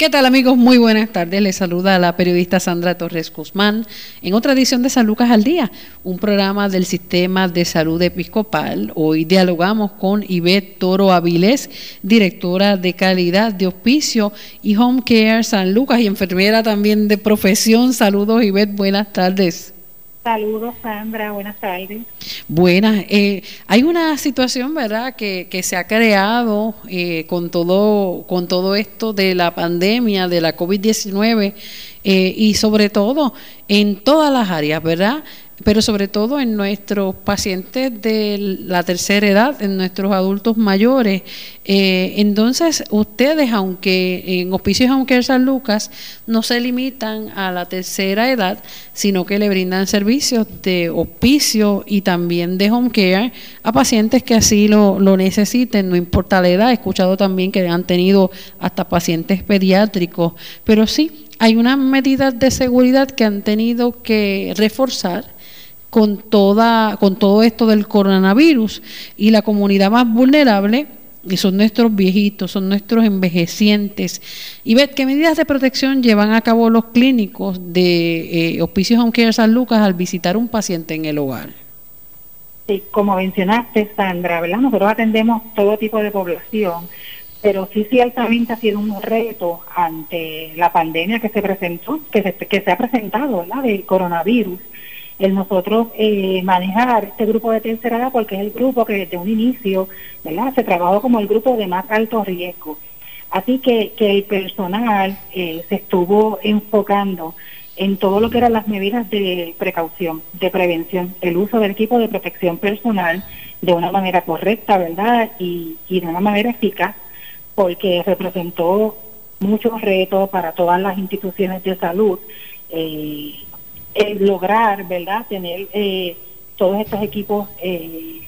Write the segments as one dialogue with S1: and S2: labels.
S1: ¿Qué tal amigos? Muy buenas tardes. Les saluda la periodista Sandra Torres Guzmán en otra edición de San Lucas al Día, un programa del Sistema de Salud Episcopal. Hoy dialogamos con Ivette Toro Avilés, directora de calidad de hospicio y home care San Lucas y enfermera también de profesión. Saludos Ivette, buenas tardes.
S2: Saludos, Sandra. Buenas tardes.
S1: Buenas. Eh, hay una situación, ¿verdad?, que, que se ha creado eh, con, todo, con todo esto de la pandemia, de la COVID-19 eh, y sobre todo en todas las áreas, ¿verdad? Pero sobre todo en nuestros pacientes de la tercera edad, en nuestros adultos mayores. Eh, entonces, ustedes, aunque en Hospicios Home San Lucas, no se limitan a la tercera edad, sino que le brindan servicios de hospicio y también de home care a pacientes que así lo, lo necesiten, no importa la edad. He escuchado también que han tenido hasta pacientes pediátricos, pero sí, hay unas medidas de seguridad que han tenido que reforzar con, toda, con todo esto del coronavirus y la comunidad más vulnerable y son nuestros viejitos, son nuestros envejecientes. Y ver qué medidas de protección llevan a cabo los clínicos de eh, Hospicios Home Care San Lucas al visitar un paciente en el hogar.
S2: Sí, como mencionaste, Sandra, ¿verdad? Nosotros atendemos todo tipo de población, pero sí ciertamente ha sido un reto ante la pandemia que se presentó, que se, que se ha presentado, ¿verdad? Del coronavirus el nosotros eh, manejar este grupo de tercera edad porque es el grupo que desde un inicio ¿verdad? se trabajó como el grupo de más alto riesgo. Así que, que el personal eh, se estuvo enfocando en todo lo que eran las medidas de precaución, de prevención, el uso del equipo de protección personal de una manera correcta, ¿verdad? Y, y de una manera eficaz, porque representó muchos retos para todas las instituciones de salud. Eh, el lograr, ¿verdad?, tener eh, todos estos equipos eh,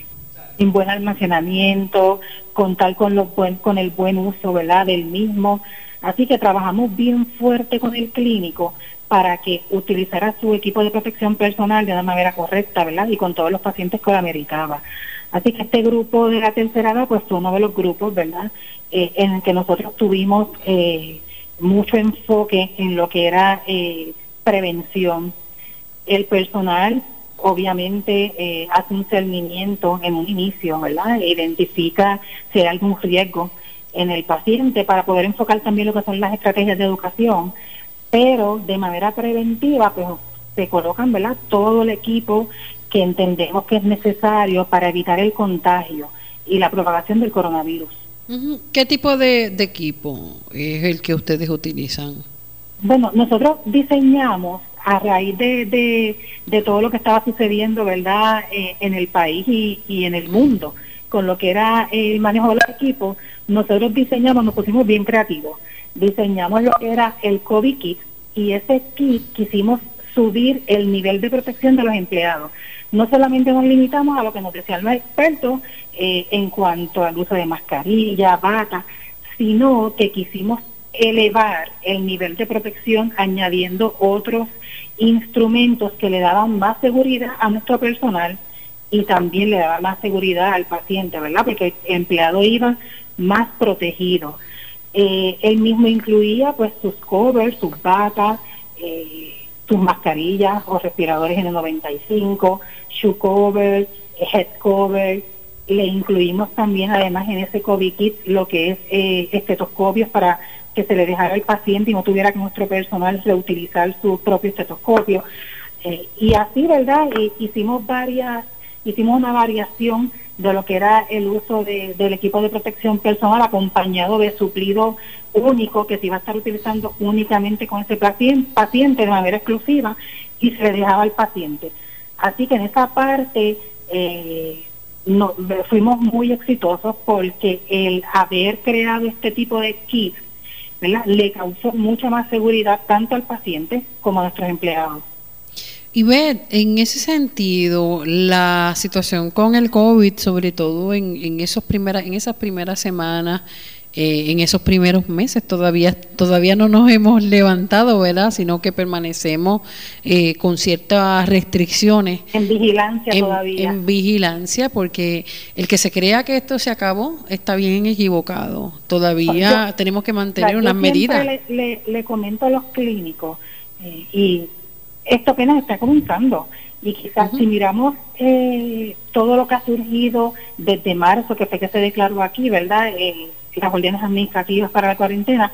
S2: en buen almacenamiento, contar con, los buen, con el buen uso, ¿verdad?, del mismo. Así que trabajamos bien fuerte con el clínico para que utilizara su equipo de protección personal de una manera correcta, ¿verdad? Y con todos los pacientes que lo ameritaba. Así que este grupo de la tercera edad, pues fue uno de los grupos, ¿verdad? Eh, en el que nosotros tuvimos eh, mucho enfoque en lo que era eh, prevención el personal obviamente eh, hace un cernimiento en un inicio, ¿verdad? Identifica si hay algún riesgo en el paciente para poder enfocar también lo que son las estrategias de educación, pero de manera preventiva, pues se colocan, ¿verdad? Todo el equipo que entendemos que es necesario para evitar el contagio y la propagación del coronavirus.
S1: ¿Qué tipo de, de equipo es el que ustedes utilizan?
S2: Bueno, nosotros diseñamos a raíz de, de, todo lo que estaba sucediendo, ¿verdad?, eh, en el país y, en el mundo, con lo que era el manejo de los equipos, nosotros diseñamos, nos pusimos bien creativos, diseñamos lo que era el COVID kit y ese kit quisimos subir el nivel de protección de los empleados. No solamente nos limitamos a lo que nos decían los expertos eh, en cuanto al uso de mascarilla, bata, sino que quisimos elevar el nivel de protección añadiendo otros instrumentos que le daban más seguridad a nuestro personal y también le daban más seguridad al paciente, ¿verdad? Porque el empleado iba más protegido. Eh, él mismo incluía pues sus covers, sus batas, eh, sus mascarillas o respiradores en el 95, shoe covers, head covers, le incluimos también además en ese COVID kit lo que es eh, estetoscopios para que se le dejara al paciente y no tuviera que nuestro personal reutilizar su propio estetoscopio. Eh, y así, ¿verdad? hicimos varias, hicimos una variación de lo que era el uso del equipo de protección personal acompañado de suplido único que se iba a estar utilizando únicamente con ese paciente de manera exclusiva y se le dejaba al paciente. Así que en esa parte eh, fuimos muy exitosos porque el haber creado este tipo de kits le causó mucha más seguridad tanto al paciente como a nuestros empleados.
S1: Y ve, en ese sentido, la situación con el COVID, sobre todo en, en, esos primeras, en esas primeras semanas, eh, en esos primeros meses. Todavía, todavía no nos hemos levantado, ¿verdad? Sino que permanecemos eh, con ciertas restricciones.
S2: En vigilancia todavía.
S1: En vigilancia, porque el que se crea que esto se acabó está bien equivocado. Todavía tenemos que mantener unas medidas.
S2: Le, le, comento a los clínicos, eh, y esto apenas está comenzando. Y quizás si miramos eh, todo lo que ha surgido desde marzo, que fue que se declaró aquí, ¿verdad? Eh, las órdenes administrativas para la cuarentena,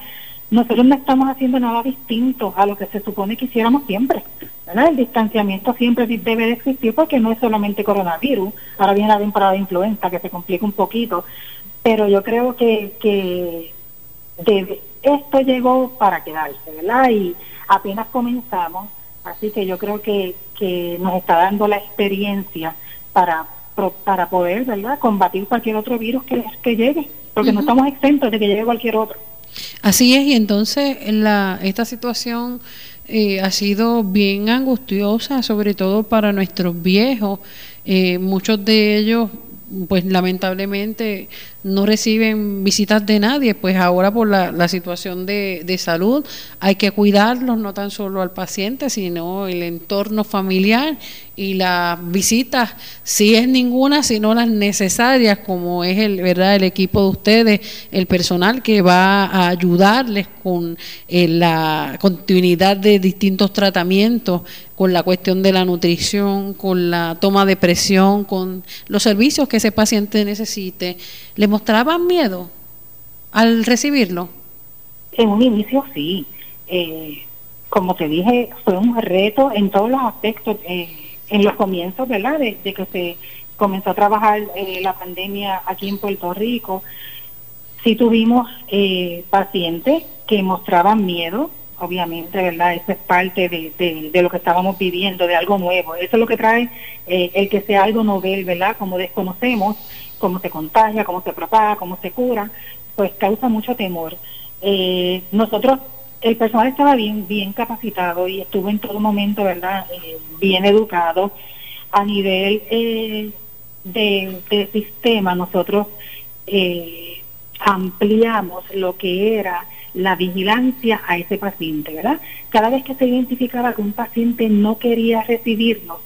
S2: nosotros no estamos haciendo nada distinto a lo que se supone que hiciéramos siempre. ¿verdad? El distanciamiento siempre debe de existir porque no es solamente coronavirus, ahora viene la temporada de influenza que se complica un poquito, pero yo creo que, que esto llegó para quedarse, ¿verdad? Y apenas comenzamos, así que yo creo que, que nos está dando la experiencia para, para poder, ¿verdad?, combatir cualquier otro virus que, que llegue, porque no estamos exentos de que llegue cualquier otro.
S1: Así es, y entonces la, esta situación eh, ha sido bien angustiosa, sobre todo para nuestros viejos. Eh, muchos de ellos, pues lamentablemente, no reciben visitas de nadie, pues ahora por la, la situación de, de, salud hay que cuidarlos, no tan solo al paciente, sino el entorno familiar y las visitas, si es ninguna, sino las necesarias, como es el, ¿verdad? el equipo de ustedes, el personal que va a ayudarles con eh, la continuidad de distintos tratamientos, con la cuestión de la nutrición, con la toma de presión, con los servicios que ese paciente necesite. ¿Le mostraban miedo al recibirlo?
S2: En un inicio sí. Eh, como te dije, fue un reto en todos los aspectos. Eh, en los comienzos, ¿verdad? De, que se comenzó a trabajar eh, la pandemia aquí en Puerto Rico, sí tuvimos eh, pacientes que mostraban miedo, obviamente, ¿verdad? Eso es parte de, lo que estábamos viviendo, de algo nuevo. Eso es lo que trae eh, el que sea algo novel, ¿verdad? Como desconocemos, cómo se contagia, cómo se propaga, cómo se cura, pues causa mucho temor. nosotros el personal estaba bien, bien capacitado y estuvo en todo momento, ¿verdad? Eh, bien educado. A nivel eh, de, sistema, nosotros eh, ampliamos lo que era la vigilancia a ese paciente, ¿verdad? Cada vez que se identificaba que un paciente no quería recibirnos,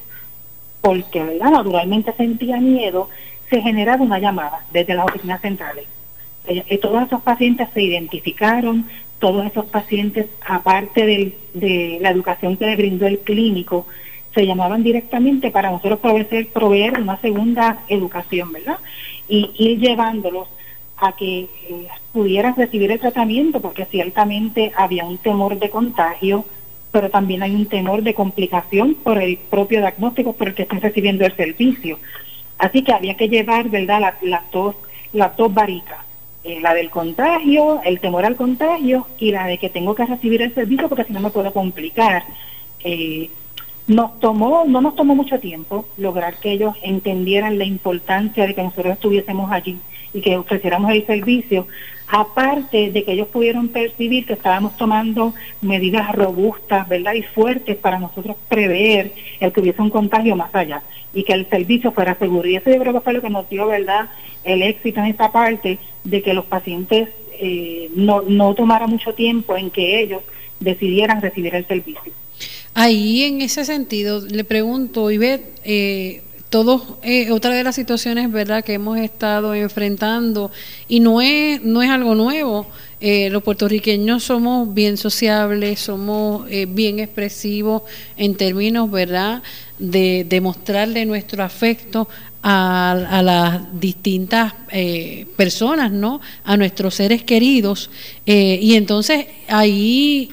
S2: porque, ¿verdad? Naturalmente sentía miedo, se generaba una llamada desde las oficinas centrales. todos esos pacientes se identificaron, todos esos pacientes, aparte de la educación que le brindó el clínico, se llamaban directamente para nosotros proveer, una segunda educación, ¿verdad? Y ir llevándolos a que eh, pudieran recibir el tratamiento, porque ciertamente había un temor de contagio, pero también hay un temor de complicación por el propio diagnóstico por el que están recibiendo el servicio. Así que había que llevar, ¿verdad?, las dos, las dos eh, la del contagio, el temor al contagio y la de que tengo que recibir el servicio porque si no me puedo complicar. Eh, nos tomó, no nos tomó mucho tiempo lograr que ellos entendieran la importancia de que nosotros estuviésemos allí y que ofreciéramos el servicio, aparte de que ellos pudieron percibir que estábamos tomando medidas robustas, ¿verdad? Y fuertes para nosotros prever el que hubiese un contagio más allá y que el servicio fuera seguro. Y eso yo creo que fue lo que nos dio, ¿verdad?, el éxito en esta parte de que los pacientes eh, no, no tomara mucho tiempo en que ellos decidieran recibir el servicio.
S1: Ahí, en ese sentido, le pregunto, Ivette, eh, todos eh, otra de las situaciones verdad que hemos estado enfrentando y no es no es algo nuevo eh, los puertorriqueños somos bien sociables somos eh, bien expresivos en términos verdad de demostrarle nuestro afecto a, a las distintas personas no a nuestros seres queridos y entonces ahí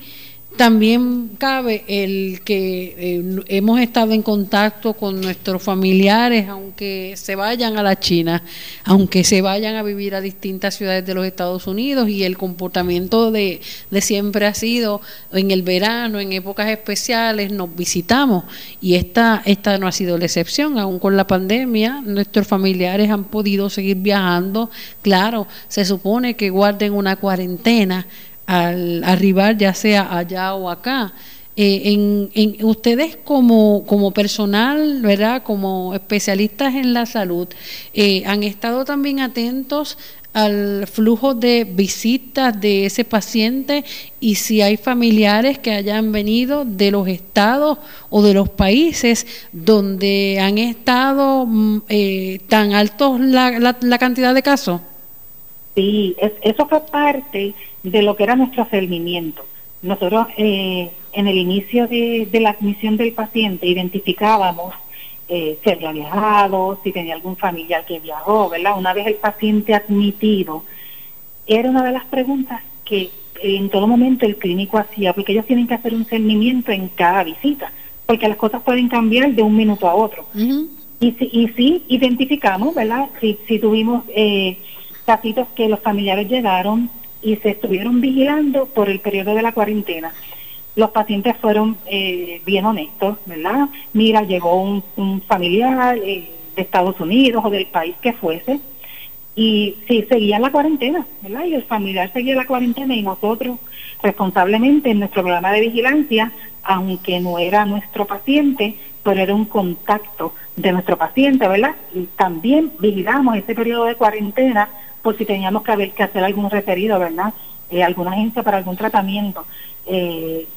S1: también cabe el que eh, hemos estado en contacto con nuestros familiares, aunque se vayan a la China, aunque se vayan a vivir a distintas ciudades de los Estados Unidos, y el comportamiento de, de siempre ha sido en el verano, en épocas especiales, nos visitamos, y esta, esta no ha sido la excepción, aún con la pandemia, nuestros familiares han podido seguir viajando, claro, se supone que guarden una cuarentena, al arribar ya sea allá o acá. Eh, en, en, ustedes como, como personal, ¿verdad? Como especialistas en la salud, eh, han estado también atentos al flujo de visitas de ese paciente y si hay familiares que hayan venido de los estados o de los países donde han estado mm, eh, tan altos la, la, cantidad de casos.
S2: Sí, eso fue parte de lo que era nuestro seguimiento. Nosotros eh, en el inicio de, la admisión del paciente identificábamos eh, si había viajado, si tenía algún familiar que viajó, ¿verdad? Una vez el paciente admitido, era una de las preguntas que en todo momento el clínico hacía, porque ellos tienen que hacer un seguimiento en cada visita, porque las cosas pueden cambiar de un minuto a otro. y, si, y sí identificamos, ¿verdad? Si, si tuvimos eh, casitos que los familiares llegaron y se estuvieron vigilando por el periodo de la cuarentena. Los pacientes fueron eh, bien honestos, ¿verdad? Mira, llegó un, familiar eh, de Estados Unidos o del país que fuese y sí, seguían la cuarentena, ¿verdad? Y el familiar seguía la cuarentena y nosotros responsablemente en nuestro programa de vigilancia, aunque no era nuestro paciente, pero era un contacto de nuestro paciente, ¿verdad? Y también vigilamos ese periodo de cuarentena por si teníamos que, haber, que hacer algún referido, ¿verdad? Eh, alguna agencia para algún tratamiento. Eh,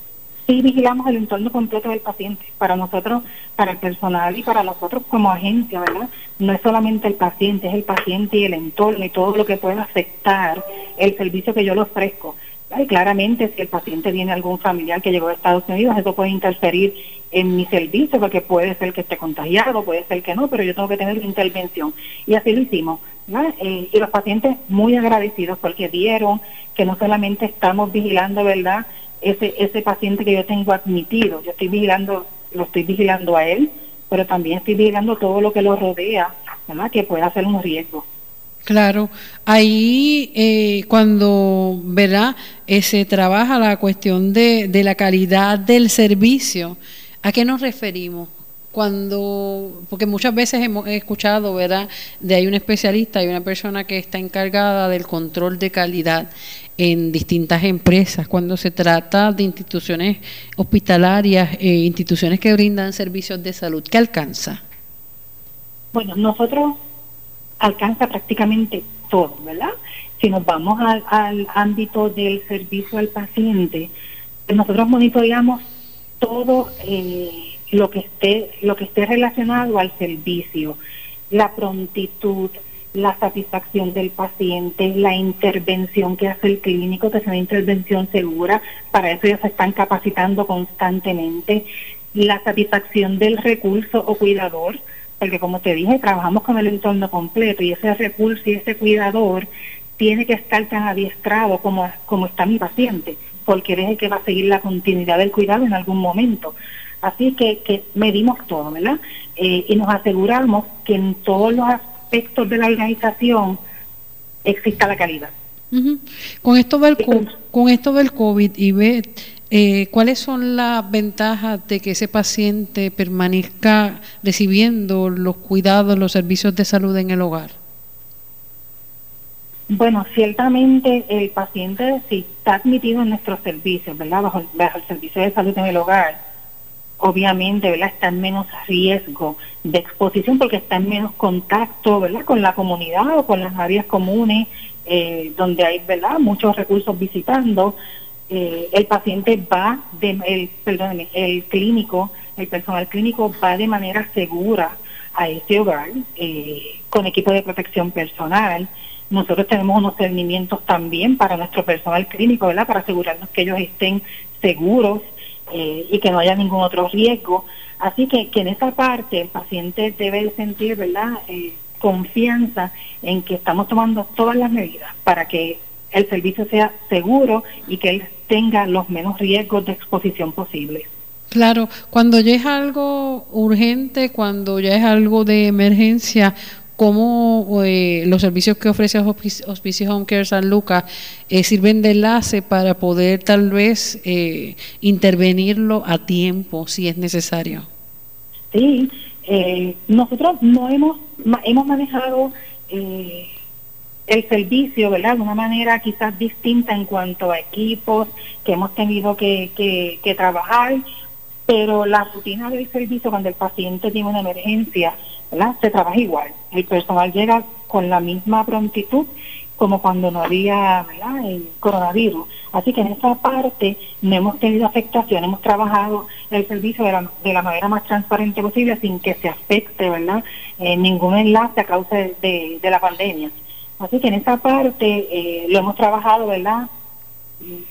S2: sí vigilamos el entorno completo del paciente. Para nosotros, para el personal y para nosotros como agencia, ¿verdad? No es solamente el paciente, es el paciente y el entorno y todo lo que pueda afectar el servicio que yo le ofrezco. Y claramente, si el paciente tiene algún familiar que llegó a Estados Unidos, eso puede interferir en mi servicio, porque puede ser que esté contagiado, puede ser que no, pero yo tengo que tener intervención. Y así lo hicimos. Eh, y los pacientes muy agradecidos porque vieron que no solamente estamos vigilando, ¿verdad? Ese, ese paciente que yo tengo admitido, yo estoy vigilando, lo estoy vigilando a él, pero también estoy vigilando todo lo que lo rodea. Que pueda ser un riesgo.
S1: Claro, ahí eh, cuando ¿verdad? Eh, se trabaja la cuestión de, de la calidad del servicio, ¿a qué nos referimos? cuando, porque muchas veces hemos escuchado, ¿verdad?, de hay un especialista, y una persona que está encargada del control de calidad en distintas empresas, cuando se trata de instituciones hospitalarias, eh, instituciones que brindan servicios de salud, ¿qué alcanza?
S2: Bueno, nosotros alcanza prácticamente todo, ¿verdad? Si nos vamos al, ámbito del servicio al paciente, nosotros monitoreamos todo. Eh, lo que esté, lo que esté relacionado al servicio, la prontitud, la satisfacción del paciente, la intervención que hace el clínico, que es una intervención segura, para eso ellos se están capacitando constantemente, la satisfacción del recurso o cuidador, porque como te dije, trabajamos con el entorno completo y ese recurso y ese cuidador tiene que estar tan adiestrado como, como está mi paciente, porque es el que va a seguir la continuidad del cuidado en algún momento. Así que, medimos todo, ¿verdad? Eh, y nos aseguramos que en todos los aspectos de la organización exista la calidad.
S1: Con esto del con esto del COVID y ve eh, ¿cuáles son las ventajas de que ese paciente permanezca recibiendo los cuidados, los servicios de salud en el hogar?
S2: Bueno, ciertamente el paciente si está admitido en nuestros servicios, ¿verdad? bajo el servicio de salud en el hogar, obviamente, ¿verdad? Está en menos riesgo de exposición porque está en menos contacto, ¿verdad? Con la comunidad o con las áreas comunes eh, donde hay, ¿verdad? Muchos recursos visitando. Eh, el paciente va, de, el, perdóneme, el clínico, el personal clínico va de manera segura a ese hogar eh, con equipo de protección personal. Nosotros tenemos unos seguimientos también para nuestro personal clínico, ¿verdad? Para asegurarnos que ellos estén seguros eh, y que no haya ningún otro riesgo. Así que, en esa parte el paciente debe sentir, ¿verdad?, eh, confianza en que estamos tomando todas las medidas para que el servicio sea seguro y que él tenga los menos riesgos de exposición posibles.
S1: Claro, cuando ya es algo urgente, cuando ya es algo de emergencia, cómo eh, los servicios que ofrece Hospicio Home Care San Lucas eh, sirven de enlace para poder tal vez eh, intervenirlo a tiempo si es necesario.
S2: Sí, nosotros no hemos hemos manejado el servicio, ¿verdad? De una manera quizás distinta en cuanto a equipos que hemos tenido que, que, que trabajar, pero la rutina del servicio cuando el paciente tiene una emergencia se trabaja igual. El personal llega con la misma prontitud, como cuando no había el coronavirus. Así que en esa parte no hemos tenido afectación, hemos trabajado el servicio de la, de la manera más transparente posible sin que se afecte ¿verdad? Eh, ningún enlace a causa de, de, la pandemia. Así que en esa parte eh, lo hemos trabajado, ¿verdad?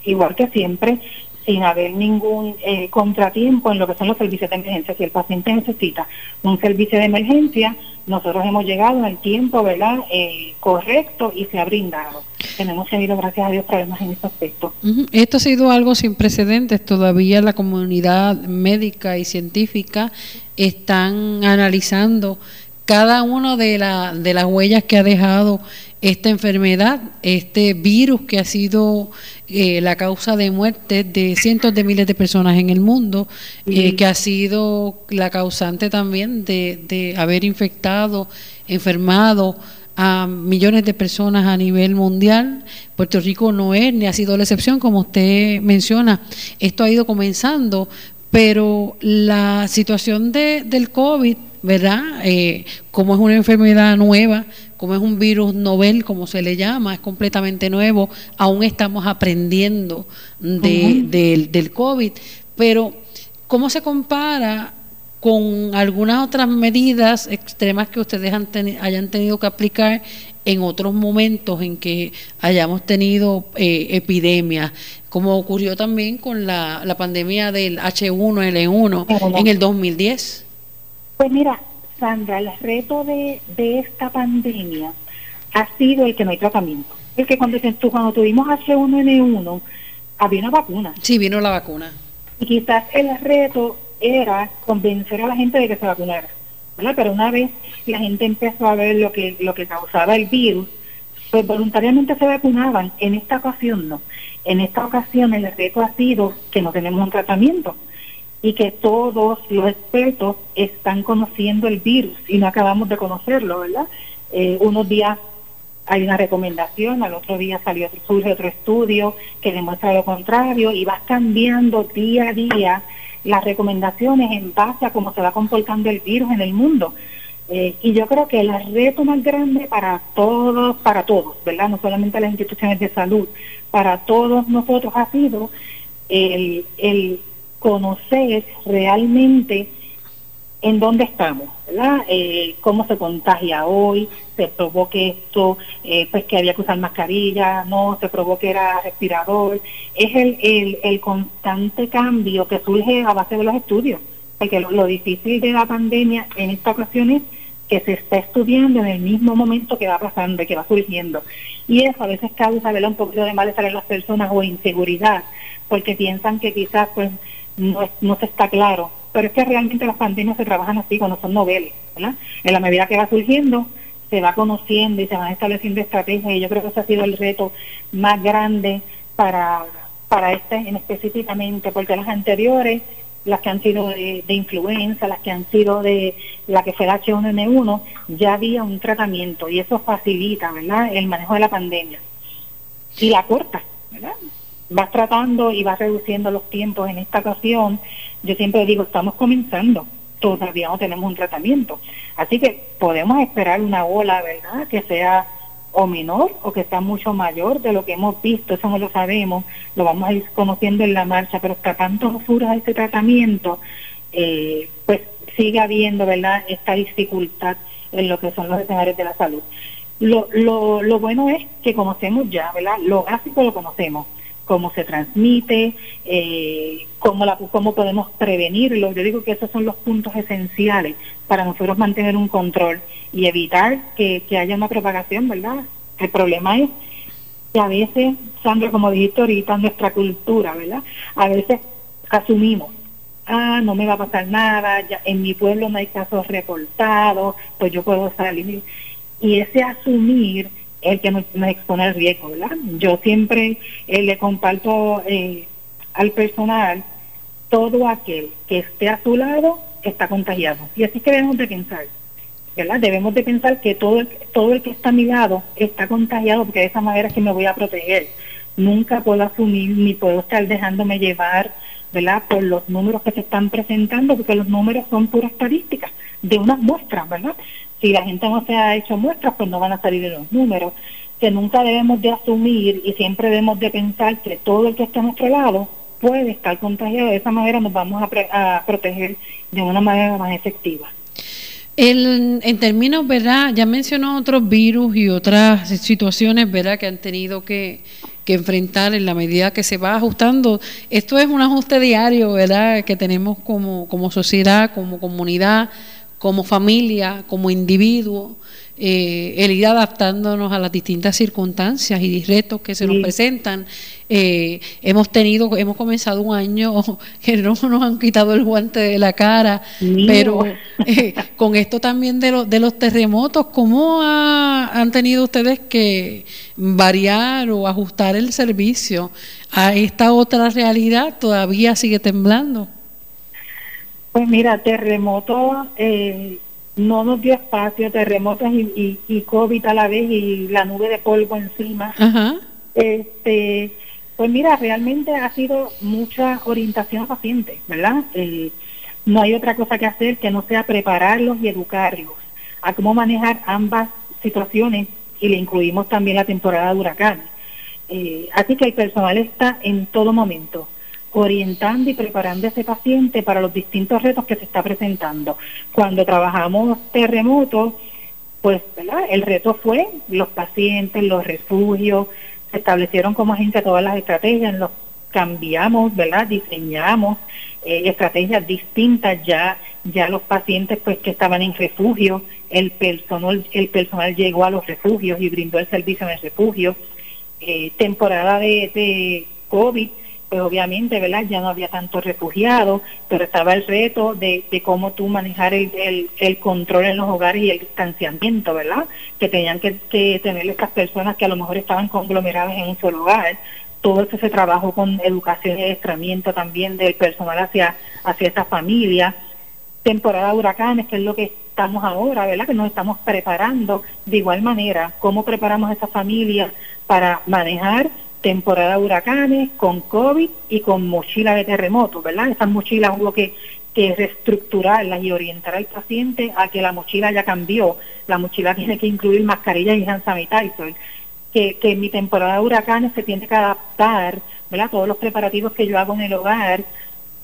S2: Igual que siempre, sin haber ningún eh, contratiempo en lo que son los servicios de emergencia. Si el paciente necesita un servicio de emergencia, nosotros hemos llegado el tiempo verdad eh, correcto y se ha brindado. Tenemos tenido, gracias a Dios, problemas en ese aspecto.
S1: Esto ha sido algo sin precedentes. Todavía la comunidad médica y científica están analizando cada una de, la, de las huellas que ha dejado esta enfermedad, este virus que ha sido eh, la causa de muerte de cientos de miles de personas en el mundo, eh, que ha sido la causante también de, de haber infectado, enfermado a millones de personas a nivel mundial. Puerto Rico no es ni ha sido la excepción, como usted menciona. Esto ha ido comenzando, pero la situación de, del COVID, ¿verdad? Eh, como es una enfermedad nueva, como es un virus novel, como se le llama, es completamente nuevo, aún estamos aprendiendo del, COVID, pero ¿cómo se compara con algunas otras medidas extremas que ustedes han hayan tenido que aplicar en otros momentos en que hayamos tenido eh, epidemias, como ocurrió también con la, la pandemia del H1N1 en el 2010?
S2: Pues mira, Sandra, el reto de, esta pandemia ha sido el que no hay tratamiento. El que cuando, cuando tuvimos H1N1 había una vacuna.
S1: Sí, vino la vacuna.
S2: Y quizás el reto era convencer a la gente de que se vacunara. Pero una vez la gente empezó a ver lo que, lo que causaba el virus, pues voluntariamente se vacunaban. En esta ocasión no. En esta ocasión el reto ha sido que no tenemos un tratamiento y que todos los expertos están conociendo el virus y no acabamos de conocerlo, ¿verdad? Eh, unos días hay una recomendación, al otro día salió, surge otro estudio que demuestra lo contrario y vas cambiando día a día las recomendaciones en base a cómo se va comportando el virus en el mundo. Eh, y yo creo que el reto más grande para todos, para todos, ¿verdad? No solamente las instituciones de salud, para todos nosotros ha sido el, el conocer realmente en dónde estamos, ¿verdad? Eh, cómo se contagia hoy, se probó que esto, eh, pues que había que usar mascarilla, no, se probó que era respirador. Es el, el, el constante cambio que surge a base de los estudios, porque lo, difícil de la pandemia en esta ocasión es que se está estudiando en el mismo momento que va pasando, que va surgiendo. Y eso a veces causa un poquito de malestar en las personas o inseguridad, porque piensan que quizás pues no, no se está claro. Pero es que realmente las pandemias se trabajan así cuando son noveles, ¿verdad? En la medida que va surgiendo, se va conociendo y se van estableciendo estrategias y yo creo que ese ha sido el reto más grande para, para este en específicamente, porque las anteriores, las que han sido de, influenza, las que han sido de la que fue la H1N1, ya había un tratamiento y eso facilita, ¿verdad?, el manejo de la pandemia. Y la corta, ¿verdad? Vas tratando y vas reduciendo los tiempos en esta ocasión, yo siempre digo, estamos comenzando, todavía no tenemos un tratamiento. Así que podemos esperar una ola, ¿verdad?, que sea o menor o que sea mucho mayor de lo que hemos visto, eso no lo sabemos, lo vamos a ir conociendo en la marcha, pero hasta tanto surja este tratamiento, eh, pues sigue habiendo, ¿verdad?, esta dificultad en lo que son los escenarios de la salud. Lo, lo, lo bueno es que conocemos ya, ¿verdad? Lo básico lo conocemos cómo se transmite, eh, cómo, la, cómo podemos prevenirlo. Yo digo que esos son los puntos esenciales para nosotros mantener un control y evitar que, haya una propagación, ¿verdad? El problema es que a veces, Sandra, como dijiste ahorita, nuestra cultura, ¿verdad? A veces asumimos, ah, no me va a pasar nada, ya en mi pueblo no hay casos reportados, pues yo puedo salir. Y ese asumir el que nos, expone al riesgo, ¿verdad? Yo siempre eh, le comparto eh, al personal todo aquel que esté a su lado está contagiado. Y así que debemos de pensar, ¿verdad? Debemos de pensar que todo el, todo el que está a mi lado está contagiado porque de esa manera es que me voy a proteger. Nunca puedo asumir ni puedo estar dejándome llevar, ¿verdad? Por los números que se están presentando, porque los números son puras estadísticas de unas muestras, ¿verdad? Si la gente no se ha hecho muestras, pues no van a salir en los números. que nunca debemos de asumir y siempre debemos de pensar que todo el que está a nuestro lado puede estar contagiado. De esa manera nos vamos a, proteger de una manera más efectiva.
S1: El, en términos, ¿verdad? Ya mencionó otros virus y otras situaciones, ¿verdad? Que han tenido que, que enfrentar en la medida que se va ajustando. Esto es un ajuste diario, ¿verdad? Que tenemos como, como sociedad, como comunidad, como familia, como individuo. Eh, el ir adaptándonos a las distintas circunstancias y retos que se nos presentan. Eh, hemos tenido, hemos comenzado un año que no nos han quitado el guante de la cara, pero eh, con esto también de, los de los terremotos, ¿cómo han tenido ustedes que variar o ajustar el servicio a esta otra realidad? ¿Todavía sigue temblando?
S2: Pues mira, terremotos... Eh no nos dio espacio, terremotos y, y, COVID a la vez y la nube de polvo encima. Este, pues mira, realmente ha sido mucha orientación a pacientes, ¿verdad? Eh, no hay otra cosa que hacer que no sea prepararlos y educarlos a cómo manejar ambas situaciones y le incluimos también la temporada de huracanes. Eh, así que el personal está en todo momento orientando y preparando a ese paciente para los distintos retos que se está presentando. Cuando trabajamos terremotos, pues el reto fue los pacientes, los refugios, se establecieron como agencia todas las estrategias, los cambiamos, ¿verdad? Diseñamos eh, estrategias distintas ya, ya los pacientes pues que estaban en refugio, el personal, el personal llegó a los refugios y brindó el servicio en el refugio. Eh, temporada de COVID, pues obviamente, ¿verdad? Ya no había tantos refugiados, pero estaba el reto de, cómo tú manejar el, el, control en los hogares y el distanciamiento, ¿verdad? Que tenían que, tener estas personas que a lo mejor estaban conglomeradas en un solo hogar. Todo eso se trabajó con educación y adiestramiento también del personal hacia, hacia esta familia. Temporada de huracanes, que es lo que estamos ahora, ¿verdad? Que nos estamos preparando de igual manera. ¿Cómo preparamos a esa familia para manejar temporada de huracanes, con COVID y con mochila de terremoto, ¿verdad? Esas mochilas hubo que, que reestructurarlas y orientar al paciente a que la mochila ya cambió. La mochila tiene que incluir mascarillas y hand sanitizer. Que, que en mi temporada de huracanes se tiene que adaptar, ¿verdad? Todos los preparativos que yo hago en el hogar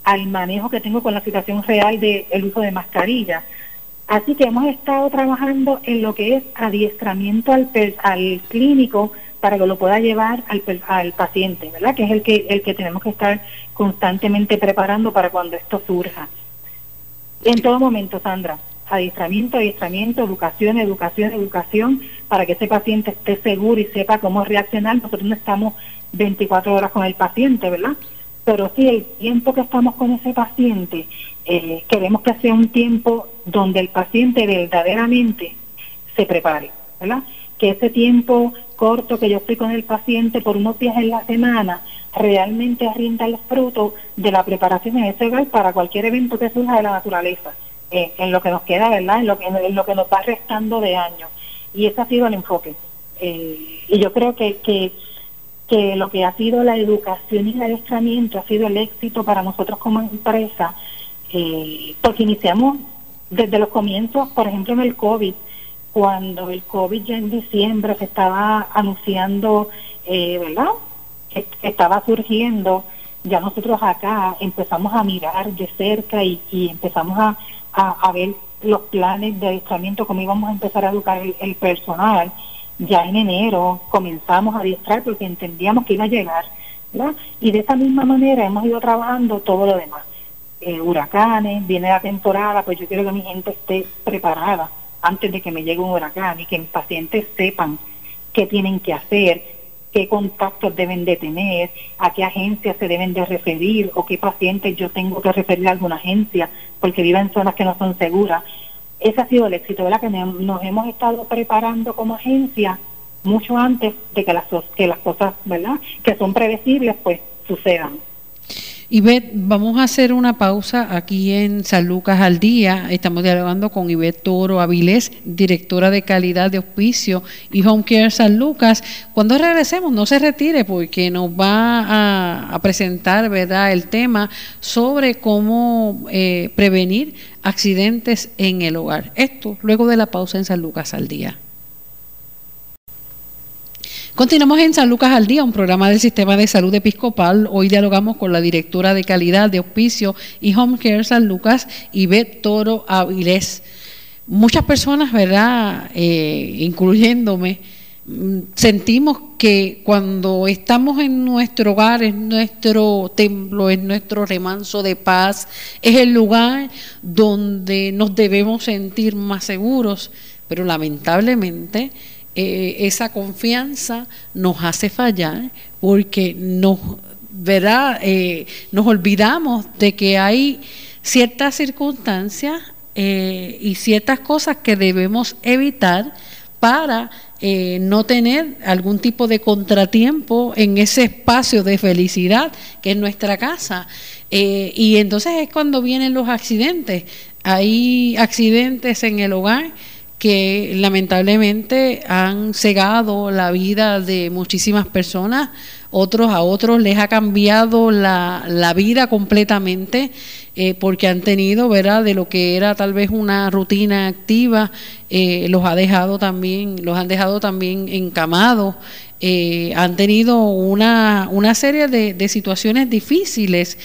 S2: al manejo que tengo con la situación real del el uso de mascarillas. Así que hemos estado trabajando en lo que es adiestramiento al, al clínico para que lo pueda llevar al, al paciente, ¿verdad? Que es el que, el que tenemos que estar constantemente preparando para cuando esto surja. En todo momento, Sandra, adiestramiento, adiestramiento, educación, educación, educación, para que ese paciente esté seguro y sepa cómo reaccionar. Nosotros no estamos 24 horas con el paciente, ¿verdad? Pero sí, el tiempo que estamos con ese paciente, eh, queremos que sea un tiempo donde el paciente verdaderamente se prepare, ¿verdad? Que ese tiempo corto que yo estoy con el paciente por unos días en la semana realmente rinda el fruto de la preparación en ese hogar para cualquier evento que surja de la naturaleza, eh, en lo que nos queda, ¿verdad? En lo, que, en lo que nos va restando de años. Y ese ha sido el enfoque. Eh, y yo creo que, que, que lo que ha sido la educación y el adiestramiento ha sido el éxito para nosotros como empresa, eh, porque iniciamos desde los comienzos, por ejemplo, en el COVID, cuando el COVID ya en diciembre se estaba anunciando, eh, ¿verdad? Estaba surgiendo, ya nosotros acá empezamos a mirar de cerca y, empezamos a, a, ver los planes de adiestramiento, cómo íbamos a empezar a educar el, personal. Ya en enero comenzamos a adiestrar porque entendíamos que iba a llegar, ¿verdad? Y de esa misma manera hemos ido trabajando todo lo demás. Eh, huracanes, viene la temporada, pues yo quiero que mi gente esté preparada antes de que me llegue un huracán y que mis pacientes sepan qué tienen que hacer, qué contactos deben de tener, a qué agencias se deben de referir o qué pacientes yo tengo que referir a alguna agencia porque viva en zonas que no son seguras. Ese ha sido el éxito, ¿verdad? Que nos hemos estado preparando como agencia mucho antes de que las, que las cosas, ¿verdad? Que son predecibles, pues sucedan.
S1: Ivette, vamos a hacer una pausa aquí en San Lucas al Día. Estamos dialogando con Ivette Toro Avilés, directora de calidad de hospicio y Home Care San Lucas. Cuando regresemos, no se retire porque nos va a, presentar ¿verdad? el tema sobre cómo eh, prevenir accidentes en el hogar. Esto luego de la pausa en San Lucas al Día. Continuamos en San Lucas al Día, un programa del Sistema de Salud Episcopal. Hoy dialogamos con la directora de calidad de Hospicio y Home Care San Lucas, Ivette Toro Avilés. Muchas personas, ¿verdad?, eh, incluyéndome, mm, sentimos que cuando estamos en nuestro hogar, en nuestro templo, en nuestro remanso de paz, es el lugar donde nos debemos sentir más seguros, pero lamentablemente eh, esa confianza nos hace fallar porque nos, ¿verdad? Eh, nos olvidamos de que hay ciertas circunstancias eh, y ciertas cosas que debemos evitar para no tener algún tipo de contratiempo en ese espacio de felicidad que es nuestra casa. y entonces es cuando vienen los accidentes. Hay accidentes en el hogar que lamentablemente han cegado la vida de muchísimas personas, otros a otros les ha cambiado la, la vida completamente eh, porque han tenido, ¿verdad? De lo que era tal vez una rutina activa, eh, los ha dejado también, los han dejado también encamados, eh, han tenido una, una serie de, de situaciones difíciles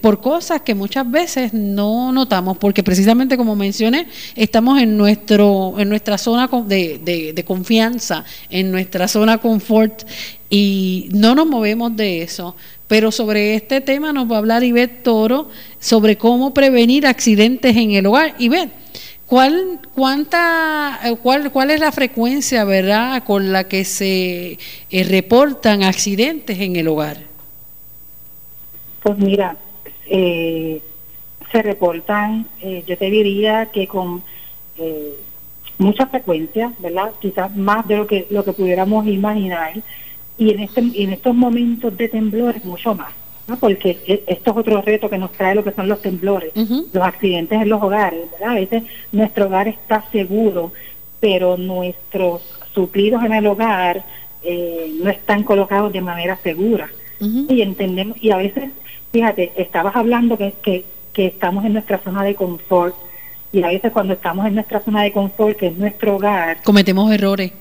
S1: por cosas que muchas veces no notamos, porque precisamente como mencioné, estamos en nuestro, en nuestra zona de, de, de confianza, en nuestra zona confort y no nos movemos de eso. Pero sobre este tema nos va a hablar Ivette Toro sobre cómo prevenir accidentes en el hogar. Ivette, ¿cuál, cuánta, eh, cuál, ¿cuál es la frecuencia verdad, con la que se eh, reportan accidentes en el hogar?
S2: Pues mira, eh, se reportan, yo te diría que con mucha frecuencia, ¿verdad? Quizás más de lo que, lo que pudiéramos imaginar y en, este, en estos momentos de temblores mucho más, ¿no? porque e, esto es otro reto que nos trae lo que son los temblores, los accidentes en los hogares, ¿verdad? A veces nuestro hogar está seguro, pero nuestros suplidos en el hogar eh, no están colocados de manera segura. Y entendemos, y a veces, fíjate, estabas hablando que, que, que estamos en nuestra zona de confort, y a veces cuando estamos en nuestra zona de confort, que es nuestro hogar,
S1: cometemos errores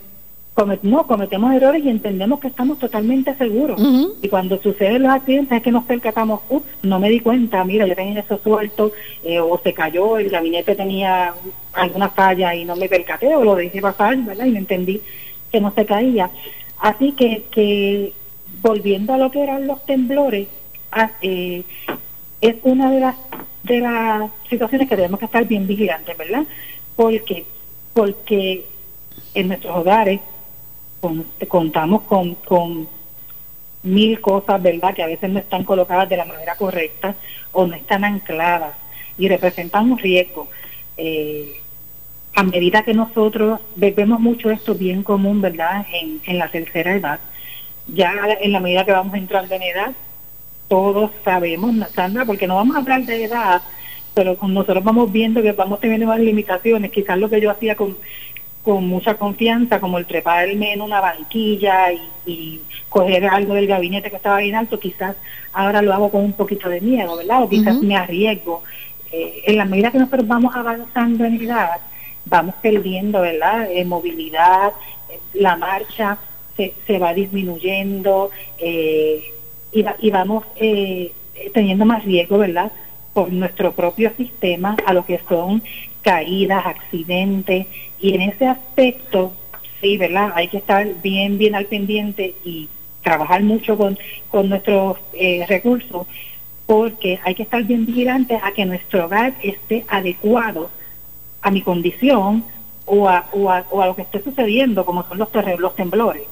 S2: no, cometemos errores y entendemos que estamos totalmente seguros. Y cuando suceden los accidentes es que nos percatamos, ups, no me di cuenta, mira, yo tenía eso suelto, eh, o se cayó, el gabinete tenía alguna falla y no me percaté, o lo dejé pasar, ¿verdad? Y me entendí que no se caía. Así que, que volviendo a lo que eran los temblores, ah, eh, es una de las, de las situaciones que tenemos que estar bien vigilantes, ¿verdad? Porque, porque en nuestros hogares contamos con, con mil cosas, ¿verdad?, que a veces no están colocadas de la manera correcta o no están ancladas y representan un riesgo. Eh, a medida que nosotros vemos mucho esto bien común, ¿verdad?, en, en la tercera edad, ya en la medida que vamos entrando en edad, todos sabemos, Sandra, porque no vamos a hablar de edad, pero nosotros vamos viendo que vamos teniendo más limitaciones. Quizás lo que yo hacía con con mucha confianza, como el treparme en una banquilla y, coger algo del gabinete que estaba bien alto, quizás ahora lo hago con un poquito de miedo, ¿verdad? O quizás me arriesgo. Eh, en la medida que nosotros vamos avanzando en edad, vamos perdiendo, ¿verdad? Eh, movilidad, eh, la marcha se, se va disminuyendo y, y, vamos teniendo más riesgo, ¿verdad? Por nuestro propio sistema a lo que son caídas, accidentes, y en ese aspecto, sí, ¿verdad? Hay que estar bien, bien al pendiente y trabajar mucho con, con nuestros eh, recursos, porque hay que estar bien vigilantes a que nuestro hogar esté adecuado a mi condición o a, o a, o a lo que esté sucediendo, como son los, los temblores.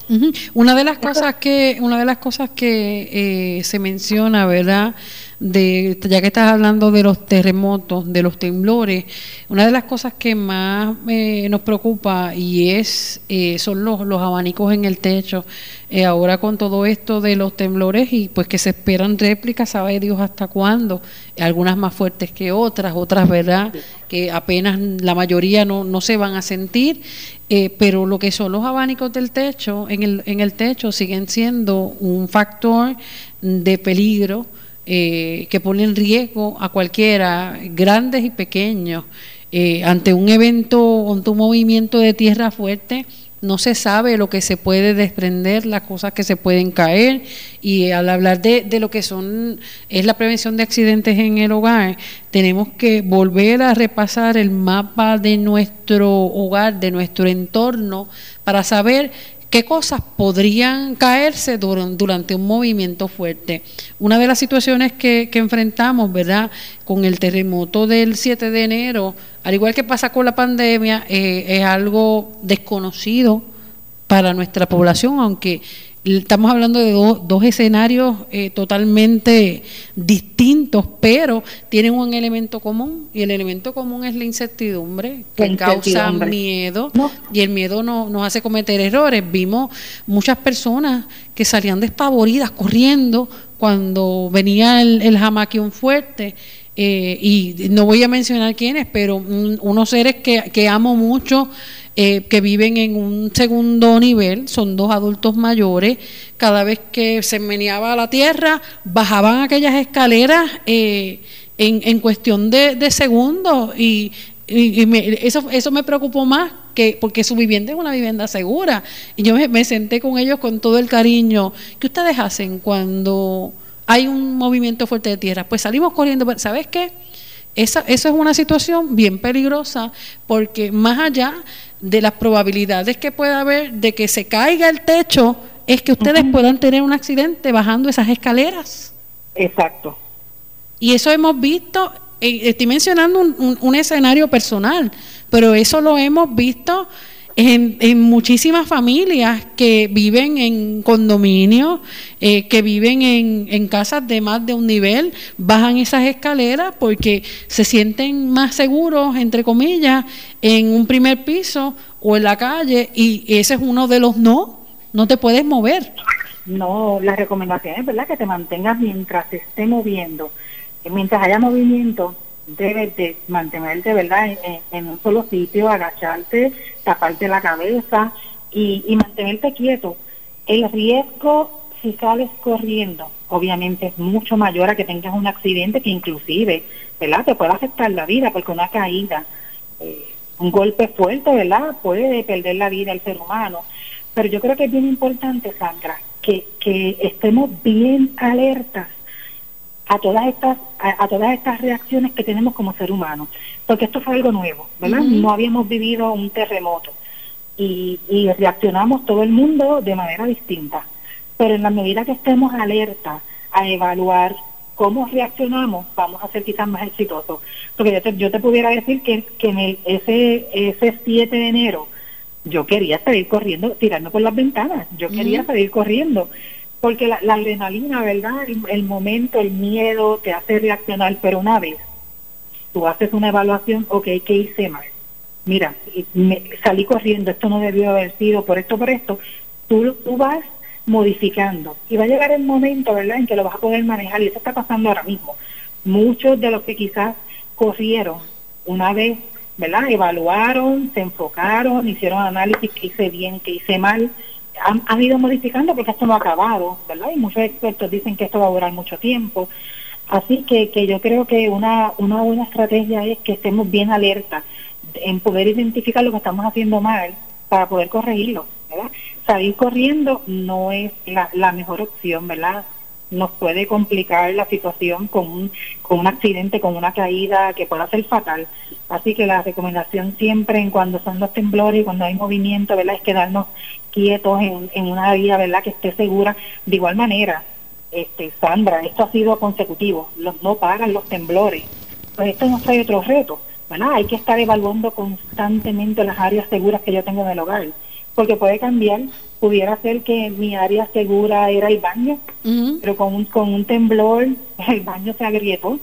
S1: Una de las cosas que, una de las cosas que eh, se menciona, ¿verdad? De, ya que estás hablando de los terremotos, de los temblores, una de las cosas que más eh, nos preocupa y es eh, son los, los abanicos en el techo. Eh, ahora con todo esto de los temblores y pues que se esperan réplicas, sabe Dios hasta cuándo, algunas más fuertes que otras, otras, ¿verdad? Que apenas la mayoría no, no se van a sentir, pero lo que son los abanicos del techo, en el, en el techo siguen siendo un factor de peligro eh, que pone en riesgo a cualquiera, grandes y pequeños, eh, ante un evento, ante un movimiento de tierra fuerte, no se sabe lo que se puede desprender, las cosas que se pueden caer. Y al hablar de, de lo que son es la prevención de accidentes en el hogar, tenemos que volver a repasar el mapa de nuestro hogar, de nuestro entorno para saber ¿Qué cosas podrían caerse durante un movimiento fuerte? Una de las situaciones que, enfrentamos, ¿verdad? Con el terremoto del 7 de enero, al igual que pasa con la pandemia, eh, es algo desconocido para nuestra población, aunque Estamos hablando de dos escenarios eh, totalmente distintos, pero tienen un elemento común y el elemento común es la incertidumbre que causa miedo y el miedo no, nos hace cometer errores. Vimos muchas personas que salían despavoridas corriendo cuando venía el, el jamaquión fuerte. Eh, y no voy a mencionar quiénes, pero unos seres que, que amo mucho, eh, que viven en un segundo nivel, son dos adultos mayores, cada vez que se meneaba la tierra, bajaban aquellas escaleras eh, en, en, cuestión de, de segundos y, eso, eso me preocupó más que porque su vivienda es una vivienda segura. Y yo me, senté con ellos con todo el cariño. ¿Qué ustedes hacen cuando hay un movimiento fuerte de tierra? Pues salimos corriendo, ¿sabes qué? Esa, eso es una situación bien peligrosa porque más allá de las probabilidades que pueda haber de que se caiga el techo, es que ustedes puedan tener un accidente bajando esas escaleras.
S2: Exacto.
S1: Y eso hemos visto, eh, estoy mencionando un, un escenario personal, pero eso lo hemos visto en, muchísimas familias que viven en condominios, eh, que viven en, en, casas de más de un nivel, bajan esas escaleras porque se sienten más seguros, entre comillas, en un primer piso o en la calle y ese es uno de los no, no te puedes mover.
S2: No, la recomendación es verdad que te mantengas mientras se esté moviendo, mientras haya movimiento, debes de mantenerte, ¿verdad?, en, un solo sitio, agacharte, taparte la cabeza y, mantenerte quieto. El riesgo si sales corriendo, obviamente es mucho mayor a que tengas un accidente que inclusive, ¿verdad?, te puede afectar la vida porque una caída, eh, un golpe fuerte, ¿verdad?, puede perder la vida el ser humano. Pero yo creo que es bien importante, Sandra, que estemos bien alertas a todas estas a, todas estas reacciones que tenemos como ser humano. Porque esto fue algo nuevo verdad no habíamos vivido un terremoto. Y, y, reaccionamos todo el mundo de manera distinta. Pero en la medida que estemos alerta a evaluar cómo reaccionamos vamos a ser quizás más exitosos. Porque yo te, yo te pudiera decir que, que en el, ese ese 7 de enero yo quería salir corriendo tirando por las ventanas. Yo quería salir corriendo porque la, adrenalina, ¿verdad? El, momento, el miedo te hace reaccionar, pero una vez tú haces una evaluación, ok, ¿qué hice mal? Mira, salí corriendo, esto no debió haber sido por esto, por esto. Tú, tú vas modificando y va a llegar el momento, ¿verdad?, en que lo vas a poder manejar y eso está pasando ahora mismo. Muchos de los que quizás corrieron una vez, ¿verdad?, evaluaron, se enfocaron, hicieron análisis, qué hice bien, qué hice mal, han, ido modificando porque esto no ha acabado, ¿verdad? Y muchos expertos dicen que esto va a durar mucho tiempo. Así que, que yo creo que una, una buena estrategia es que estemos bien alertas en poder identificar lo que estamos haciendo mal para poder corregirlo, ¿verdad? Salir corriendo no es la, la mejor opción, ¿verdad? Nos puede complicar la situación con un, con un accidente, con una caída que pueda ser fatal. Así que la recomendación siempre en cuando son los temblores y cuando hay movimiento, ¿verdad? Es quedarnos quietos en, en una vida, ¿verdad? Que esté segura. De igual manera, este, Sandra, esto ha sido consecutivo, los, no pagan los temblores. Pues esto nos trae otro reto, ¿verdad? Hay que estar evaluando constantemente las áreas seguras que yo tengo en el hogar, porque puede cambiar. Pudiera ser que mi área segura era el baño, pero con un, con un temblor el baño se agrietó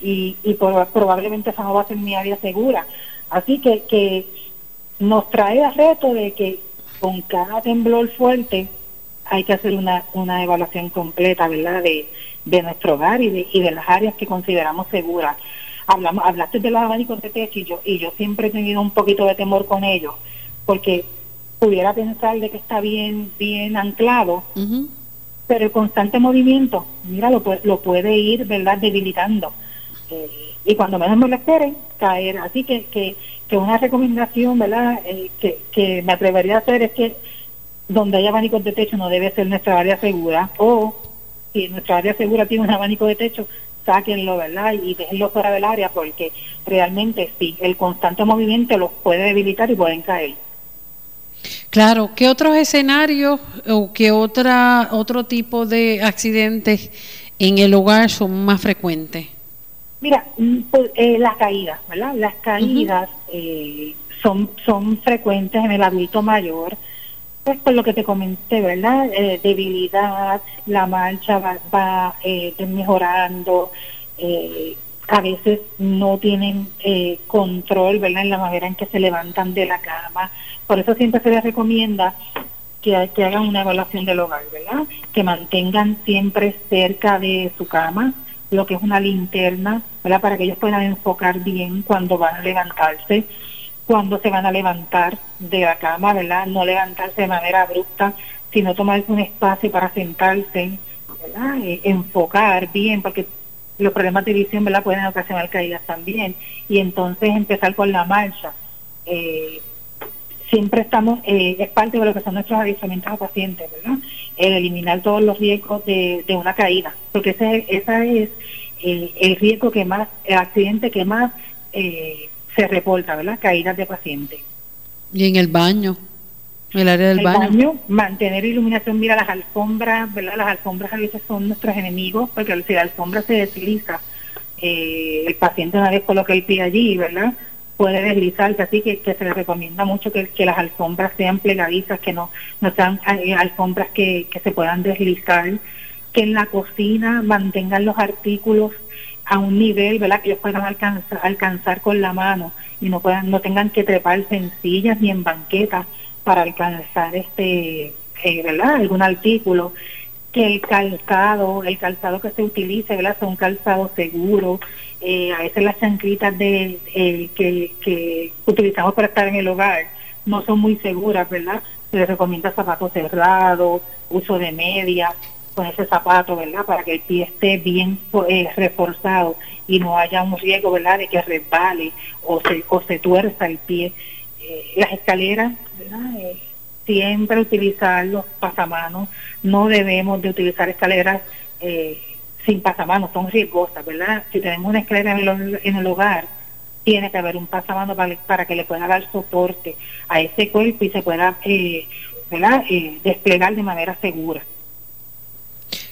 S2: y, y probablemente esa no va a ser mi área segura. Así que, que nos trae el reto de que con cada temblor fuerte hay que hacer una, una evaluación completa, ¿verdad?, de, de nuestro hogar y de, y de las áreas que consideramos seguras. Hablamos, hablaste de los abanicos de techo y yo, y yo siempre he tenido un poquito de temor con ellos, porque pudiera pensar de que está bien, bien anclado, pero el constante movimiento, mira, lo, lo puede ir, ¿verdad?, debilitando. Eh, y cuando menos me lo esperen, caer. Así que, que, que una recomendación, ¿verdad?, eh, que, que me atrevería a hacer es que donde hay abanicos de techo no debe ser nuestra área segura, o si nuestra área segura tiene un abanico de techo, sáquenlo, ¿verdad? Y déjenlo fuera del área porque realmente sí, el constante movimiento los puede debilitar y pueden caer.
S1: Claro, ¿qué otros escenarios o qué otra, otro tipo de accidentes en el hogar son más frecuentes?
S2: Mira, mm, pues, eh, las caídas, ¿verdad? Las caídas eh, son, son frecuentes en el adulto mayor, pues por lo que te comenté, ¿verdad? Eh, debilidad, la marcha va, va eh, mejorando, eh, a veces no tienen eh, control, ¿verdad? En la manera en que se levantan de la cama. Por eso siempre se les recomienda que, que hagan una evaluación del hogar, ¿verdad? Que mantengan siempre cerca de su cama lo que es una linterna, ¿verdad? Para que ellos puedan enfocar bien cuando van a levantarse cuando se van a levantar de la cama, ¿verdad? No levantarse de manera abrupta, sino tomarse un espacio para sentarse. Eh, enfocar bien, porque los problemas de visión. Pueden ocasionar caídas también. Y entonces empezar con la marcha. Eh, siempre estamos, eh, es parte de lo que son nuestros avisamientos a pacientes, ¿verdad? El eliminar todos los riesgos de, de una caída, porque ese, esa es el riesgo que más, el accidente que más eh, se reporta, ¿verdad? Caídas de pacientes.
S1: Y en el baño, el área del
S2: el baño. Mantener iluminación, mira las alfombras, ¿verdad? Las alfombras a veces son nuestros enemigos, porque si la alfombra se desliza, eh, el paciente una vez coloca el pie allí, ¿verdad? Puede deslizarse, así que, se le recomienda mucho que, que, las alfombras sean plegadizas, que no, no sean eh, alfombras que, que se puedan deslizar, que en la cocina mantengan los artículos a un nivel, ¿verdad? Que ellos puedan alcanzar, alcanzar con la mano y no puedan, no tengan que trepar sencillas ni en banquetas para alcanzar este, eh, ¿verdad? Algún artículo. Que el calzado, el calzado que se utilice, ¿verdad? Sea un calzado seguro. Eh, a veces las chanclitas de, eh, que, que utilizamos para estar en el hogar no son muy seguras, ¿verdad? Se les recomienda zapatos cerrados, uso de medias, con ese zapato, ¿verdad? Para que el pie esté bien eh, reforzado y no haya un riesgo, ¿verdad? De que resbale o se, o se tuerza el pie. Eh, las escaleras, ¿verdad? Siempre utilizar los pasamanos. No debemos de utilizar escaleras eh, sin pasamanos, son riesgosas, ¿verdad? Si tenemos una escalera en el, en el hogar, tiene que haber un pasamano para, para, que le pueda dar soporte a ese cuerpo y se pueda, eh, ¿verdad? Eh, desplegar de manera segura.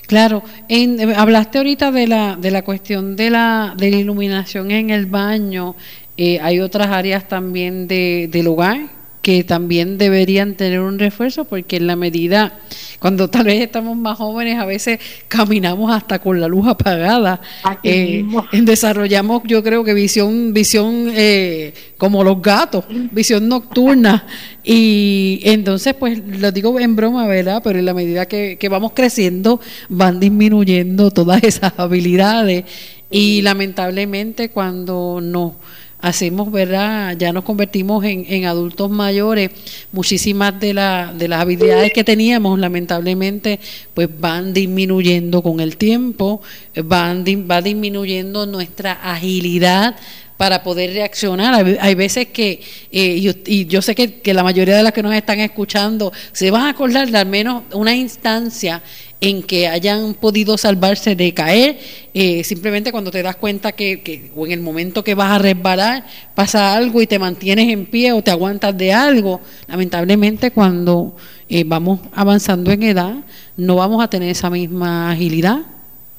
S1: Claro, en, eh, hablaste ahorita de la, de la cuestión de la, de la iluminación en el baño. Eh, hay otras áreas también de, del hogar que también deberían tener un refuerzo porque en la medida, cuando tal vez estamos más jóvenes, a veces caminamos hasta con la luz apagada. Eh, desarrollamos, yo creo que visión, visión eh, como los gatos, visión nocturna. Y entonces, pues lo digo en broma, ¿verdad? Pero en la medida que, que vamos creciendo, van disminuyendo todas esas habilidades. Y lamentablemente cuando nos hacemos, ¿verdad? Ya nos convertimos en, en adultos mayores, muchísimas de, la, de las habilidades que teníamos, lamentablemente, pues van disminuyendo con el tiempo, van, va disminuyendo nuestra agilidad para poder reaccionar. Hay, veces que, eh, y, yo sé que, que, la mayoría de las que nos están escuchando se van a acordar de al menos una instancia en que hayan podido salvarse de caer, eh, simplemente cuando te das cuenta que, que, o en el momento que vas a resbalar, pasa algo y te mantienes en pie o te aguantas de algo. Lamentablemente cuando eh, vamos avanzando en edad, no vamos a tener esa misma agilidad.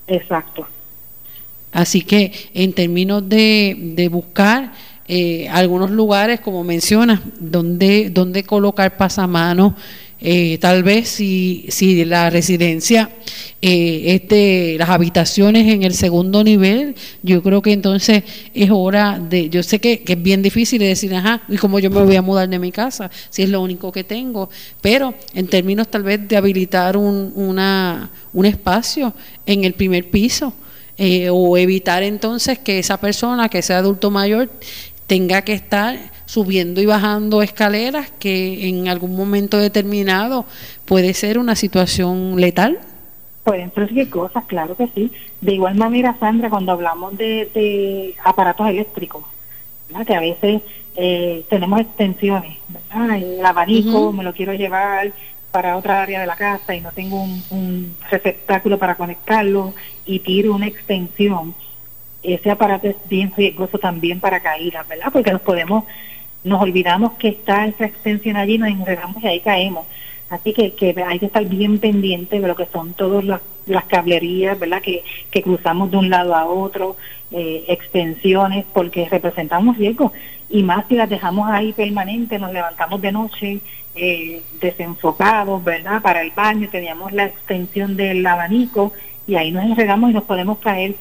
S2: Exacto.
S1: Así que en términos de, de buscar eh, algunos lugares, como mencionas, donde, donde colocar pasamanos, eh, tal vez si, si la residencia, este, las habitaciones en el segundo nivel, yo creo que entonces es hora de, yo sé que, es bien difícil decir, ajá, y como yo me voy a mudar de mi casa, si es lo único que tengo, pero en términos tal vez de habilitar un, una, un espacio en el primer piso. Eh, o evitar entonces que esa persona, que sea adulto mayor, tenga que estar subiendo y bajando escaleras que en algún momento determinado puede ser una situación letal.
S2: Pueden surgir cosas, claro que sí. De igual manera, Sandra, cuando hablamos de, aparatos eléctricos, que a veces eh, tenemos extensiones, el abanico me lo quiero llevar para otra área de la casa y no tengo un, receptáculo para conectarlo y tiro una extensión, ese aparato es bien riesgoso también para caídas, ¿verdad? Porque nos podemos, nos olvidamos que está esa extensión allí, nos enredamos y ahí caemos. Así que, que hay que estar bien pendiente de lo que son todas las, las cablerías, ¿verdad? Que, que cruzamos de un lado a otro, eh, extensiones, porque representamos riesgo. Y más si las dejamos ahí permanentes, nos levantamos de noche eh, desenfocados, ¿verdad? Para el baño, teníamos la extensión del abanico y ahí nos enredamos y nos podemos caer.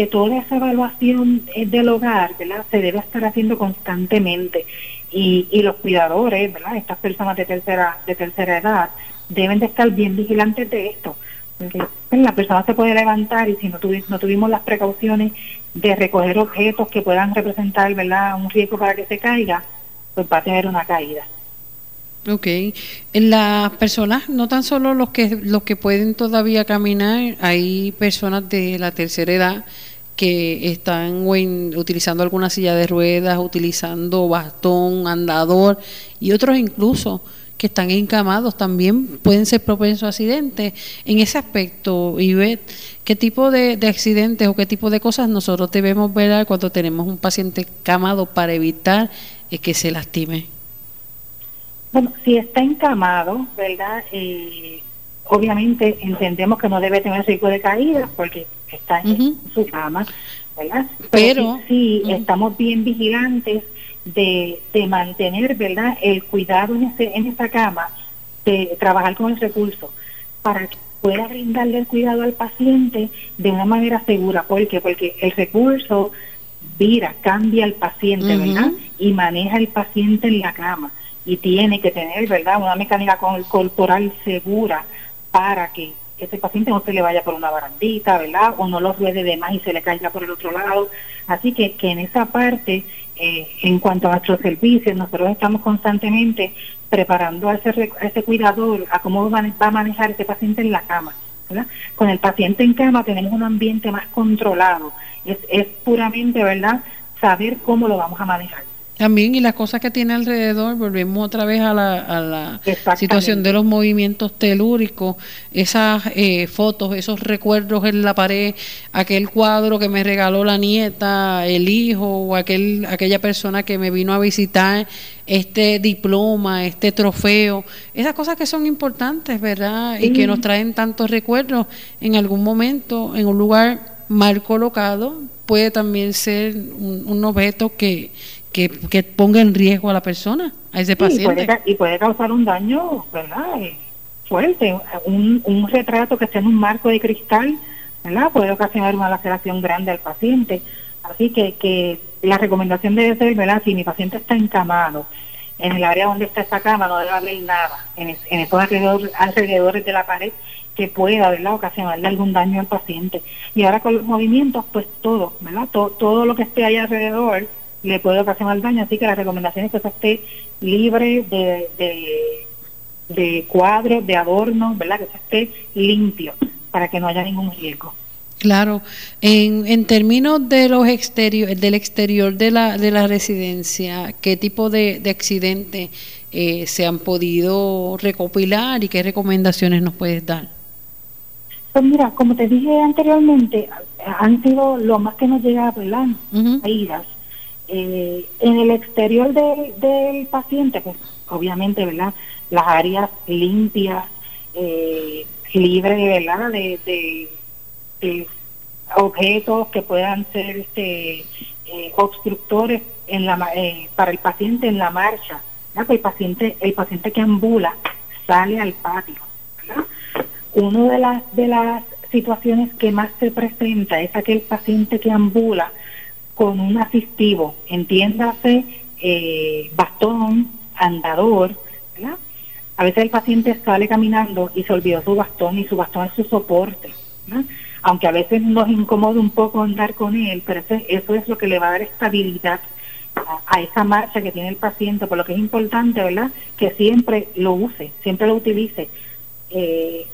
S2: Que toda esa evaluación eh, del hogar, ¿verdad? Se debe estar haciendo constantemente y, y los cuidadores, ¿verdad? Estas personas de tercera, de tercera edad deben de estar bien vigilantes de esto. Porque pues, la persona se puede levantar y si no, no tuvimos las precauciones de recoger objetos que puedan representar, ¿verdad? Un riesgo para que se caiga, pues va a tener una caída.
S1: Ok. Las personas, no tan solo los que, los que pueden todavía caminar, hay personas de la tercera edad que están utilizando alguna silla de ruedas, utilizando bastón, andador y otros incluso que están encamados también pueden ser propensos a accidentes. En ese aspecto, Ivette, ¿qué tipo de, accidentes o qué tipo de cosas nosotros debemos ver cuando tenemos un paciente encamado para evitar eh, que se lastime?
S2: Bueno, si está encamado, ¿verdad? Eh, obviamente entendemos que no debe tener riesgo de caída porque está en su cama, ¿verdad? Pero, sí, estamos bien vigilantes de, de, mantener, ¿verdad?, el cuidado en, ese, en esa cama, de trabajar con el recurso, para que pueda brindarle el cuidado al paciente de una manera segura. ¿Por qué? Porque el recurso vira, cambia al paciente, ¿verdad? Y maneja el paciente en la cama. Y tiene que tener, ¿verdad?, una mecánica corporal segura para que ese paciente no se le vaya por una barandita, ¿verdad? O no lo ruede de más y se le caiga por el otro lado. Así que, que en esa parte, eh, en cuanto a nuestros servicios, nosotros estamos constantemente preparando a ese, ese cuidador a cómo va a manejar ese paciente en la cama. Con el paciente en cama tenemos un ambiente más controlado. Es, es puramente, ¿verdad?, saber cómo lo vamos a manejar.
S1: También, y las cosas que tiene alrededor, volvemos otra vez a la, a la situación de los movimientos telúricos, esas eh, fotos, esos recuerdos en la pared, aquel cuadro que me regaló la nieta, el hijo, o aquel, aquella persona que me vino a visitar, este diploma, este trofeo, esas cosas que son importantes, ¿verdad? Y que nos traen tantos recuerdos en algún momento, en un lugar mal colocado, puede también ser un objeto que que, que ponga en riesgo a la persona, a ese paciente.
S2: Y puede, causar un daño, ¿verdad? Eh, fuerte. Un, un retrato que esté en un marco de cristal, ¿verdad? Puede ocasionar una laceración grande al paciente. Así que, que la recomendación debe ser, ¿verdad? Si mi paciente está encamado, en el área donde está esa cama no debe haber nada, en, en esos alrededores de la pared que pueda, ¿verdad?, ocasionarle algún daño al paciente. Y ahora con los movimientos, pues todo, ¿verdad? Todo, todo lo que esté ahí alrededor le puede ocasionar daño, así que la recomendación es que se esté libre de, de, cuadros, de adornos, ¿verdad? Que se esté limpio para que no haya ningún riesgo.
S1: Claro, en, en términos de los exterior, del exterior de la, de la residencia, ¿qué tipo de, de accidentes eh, se han podido recopilar y qué recomendaciones nos puedes dar?
S2: Pues mira, como te dije anteriormente, han sido lo más que nos llega, ¿verdad? Uh eh, en el exterior del paciente, pues obviamente, ¿verdad? Las áreas limpias, eh, libres, ¿verdad? De, de, objetos que puedan ser este, eh, obstructores para el paciente en la marcha. el paciente, el paciente que ambula sale al patio. Una de las, de las situaciones que más se presenta es aquel paciente que ambula con un asistivo, entiéndase eh, bastón, andador, ¿verdad? A veces el paciente sale caminando y se olvidó su bastón y su bastón es su soporte, aunque a veces nos incomoda un poco andar con él, pero eso, es lo que le va a dar estabilidad a, esa marcha que tiene el paciente, por lo que es importante, ¿verdad? Que siempre lo use, siempre lo utilice. Eh,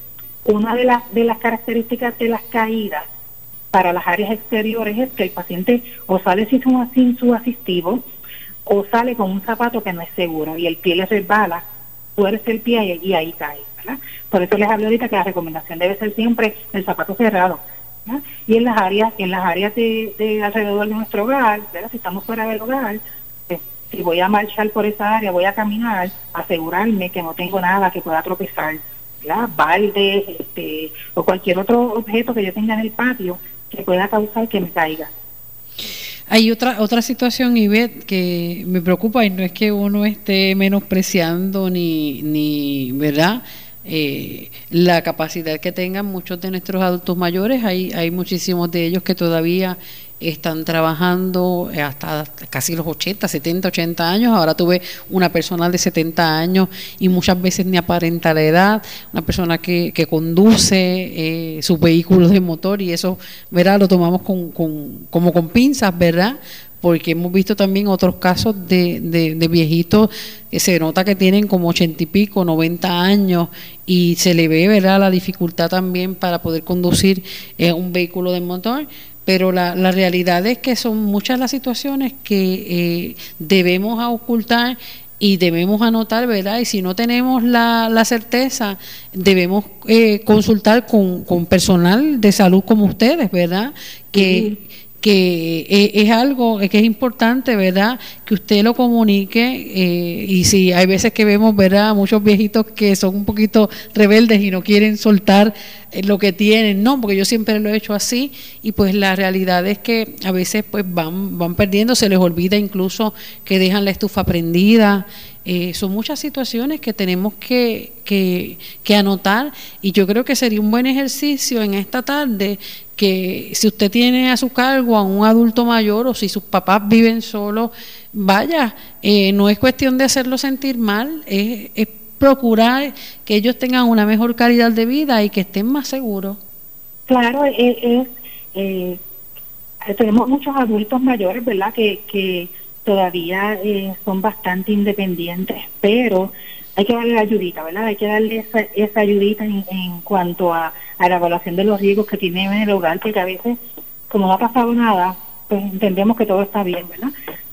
S2: una de las, de las características de las caídas para las áreas exteriores es que el paciente o sale sin su, sin su asistivo o sale con un zapato que no es seguro y el pie le resbala, fuerza el pie y, ahí cae. ¿verdad? Por eso les hablo ahorita que la recomendación debe ser siempre el zapato cerrado. Y en las áreas, en las áreas de, alrededor de nuestro hogar, si estamos fuera del hogar, pues, si voy a marchar por esa área, voy a caminar, asegurarme que no tengo nada que pueda tropezar, ¿verdad? baldes este, o cualquier otro objeto que yo tenga en el patio que pueda causar que me caiga.
S1: Hay otra otra situación, Ivette, que me preocupa y no es que uno esté menospreciando ni, ni ¿verdad? Eh, la capacidad que tengan muchos de nuestros adultos mayores. Hay, hay muchísimos de ellos que todavía están trabajando hasta casi los 80, 70, 80 años. Ahora tuve una persona de 70 años y muchas veces ni aparenta la edad, una persona que, que conduce eh, sus vehículos de motor y eso, ¿verdad? Lo tomamos con, con, como con pinzas, ¿verdad? porque hemos visto también otros casos de, de, viejitos que se nota que tienen como ochenta y pico, 90 años y se le ve ¿verdad? la dificultad también para poder conducir eh, un vehículo de motor pero la, la, realidad es que son muchas las situaciones que eh, debemos ocultar y debemos anotar, ¿verdad? Y si no tenemos la, la certeza, debemos eh, consultar con, con, personal de salud como ustedes, ¿verdad? Que, que eh, es algo que es importante, ¿verdad? Que usted lo comunique eh, y si hay veces que vemos, ¿verdad? Muchos viejitos que son un poquito rebeldes y no quieren soltar eh, lo que tienen, no, porque yo siempre lo he hecho así y pues la realidad es que a veces pues van, van perdiendo, se les olvida incluso que dejan la estufa prendida. son muchas situaciones que tenemos que, que, que anotar y yo creo que sería un buen ejercicio en esta tarde que si usted tiene a su cargo a un adulto mayor o si sus papás viven solos, vaya, eh, no es cuestión de hacerlo sentir mal, es, procurar que ellos tengan una mejor calidad de vida y que estén más seguros.
S2: Claro, es, eh, tenemos muchos adultos mayores, ¿verdad?, que, que todavía eh, son bastante independientes, pero hay que darle ayudita, ¿verdad? Hay que darle esa, esa ayudita en, cuanto a, la evaluación de los riesgos que tiene en el hogar, que a veces, como no ha pasado nada, pues entendemos que todo está bien, ¿verdad?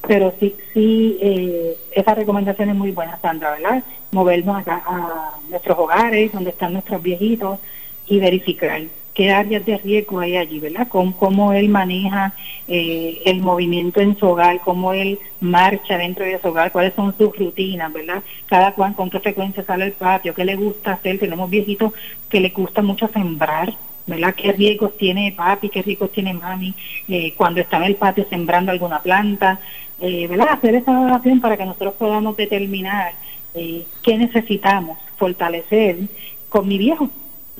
S2: Pero sí, sí, eh, esa recomendación es muy buena, Sandra, ¿verdad? Movernos acá a nuestros hogares, donde están nuestros viejitos, y verificar qué áreas de riesgo hay allí, ¿verdad? Cómo, cómo él maneja eh, el movimiento en su hogar, cómo él marcha dentro de su hogar, cuáles son sus rutinas, ¿verdad? Cada cual con qué frecuencia sale al patio, qué le gusta hacer. Tenemos viejitos que le gusta mucho sembrar, ¿verdad? ¿Qué riesgos tiene papi, qué riesgos tiene mami eh, cuando está en el patio sembrando alguna planta? Eh, ¿Verdad? Hacer esa evaluación para que nosotros podamos determinar qué necesitamos fortalecer con mi viejo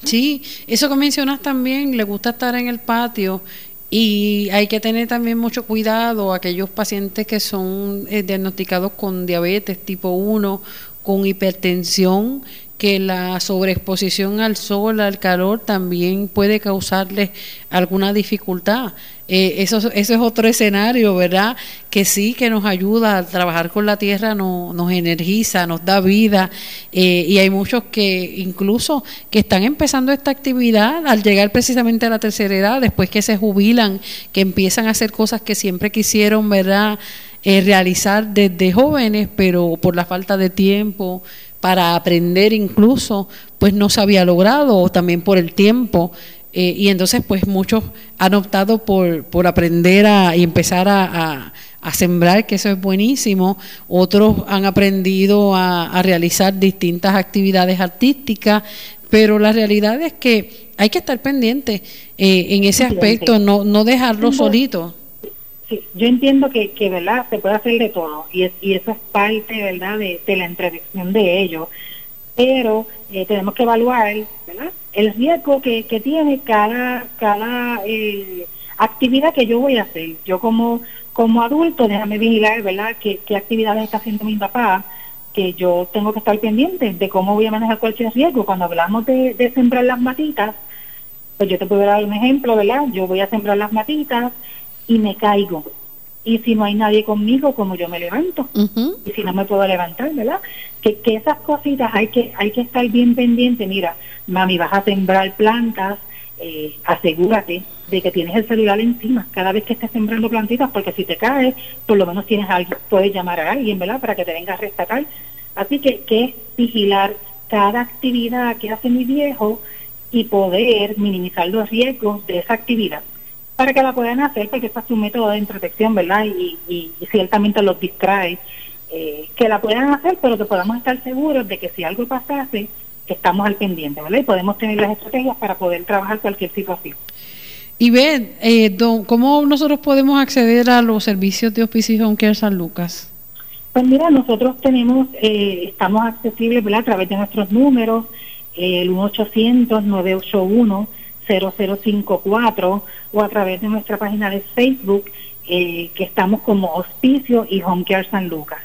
S1: Sí, eso que mencionas también, le gusta estar en el patio y hay que tener también mucho cuidado a aquellos pacientes que son eh, diagnosticados con diabetes tipo 1, con hipertensión, que la sobreexposición al sol, al calor, también puede causarles alguna dificultad. Eh, eso, es otro escenario, ¿verdad? Que sí, que nos ayuda a trabajar con la tierra, no, nos energiza, nos da vida. Eh, y hay muchos que incluso que están empezando esta actividad al llegar precisamente a la tercera edad, después que se jubilan, que empiezan a hacer cosas que siempre quisieron, ¿verdad? Eh, realizar desde jóvenes, pero por la falta de tiempo, para aprender incluso, pues no se había logrado, o también por el tiempo. Eh, y entonces, pues muchos han optado por, por aprender a, y empezar a, sembrar, que eso es buenísimo. Otros han aprendido a, realizar distintas actividades artísticas, pero la realidad es que hay que estar pendiente eh, en ese aspecto, no, no dejarlo solito
S2: yo entiendo que, que, ¿verdad? Se puede hacer de todo y, y eso es parte, ¿verdad?, de, la introducción de ellos. Pero eh, tenemos que evaluar, el riesgo que, que tiene cada, cada eh, actividad que yo voy a hacer. Yo como, como adulto, déjame vigilar, ¿verdad?, qué, qué actividades está haciendo mi papá, que yo tengo que estar pendiente de cómo voy a manejar cualquier riesgo. Cuando hablamos de, de sembrar las matitas, pues yo te puedo dar un ejemplo, ¿verdad? Yo voy a sembrar las matitas, y me caigo. Y si no hay nadie conmigo, como yo me levanto. Y si no me puedo levantar, ¿verdad? Que, que esas cositas hay que, hay que estar bien pendiente. Mira, mami, vas a sembrar plantas, eh, asegúrate de que tienes el celular encima cada vez que estés sembrando plantitas, porque si te caes, por lo menos tienes alguien, puedes llamar a alguien, ¿verdad? Para que te venga a rescatar. Así que, que es vigilar cada actividad que hace mi viejo y poder minimizar los riesgos de esa actividad para que la puedan hacer, porque ese es su método de protección, ¿verdad? Y, y, ciertamente los distrae, eh, que la puedan hacer, pero que podamos estar seguros de que si algo pasase, estamos al pendiente, ¿verdad? Y podemos tener las estrategias para poder trabajar cualquier situación.
S1: Y ve, eh, ¿cómo nosotros podemos acceder a los servicios de Hospicio Home Care San Lucas?
S2: Pues mira, nosotros tenemos, eh, estamos accesibles ¿verdad? a través de nuestros números, el 1-800-981-0054 o a través de nuestra página de Facebook, eh, que estamos como Hospicio y Home Care San Lucas.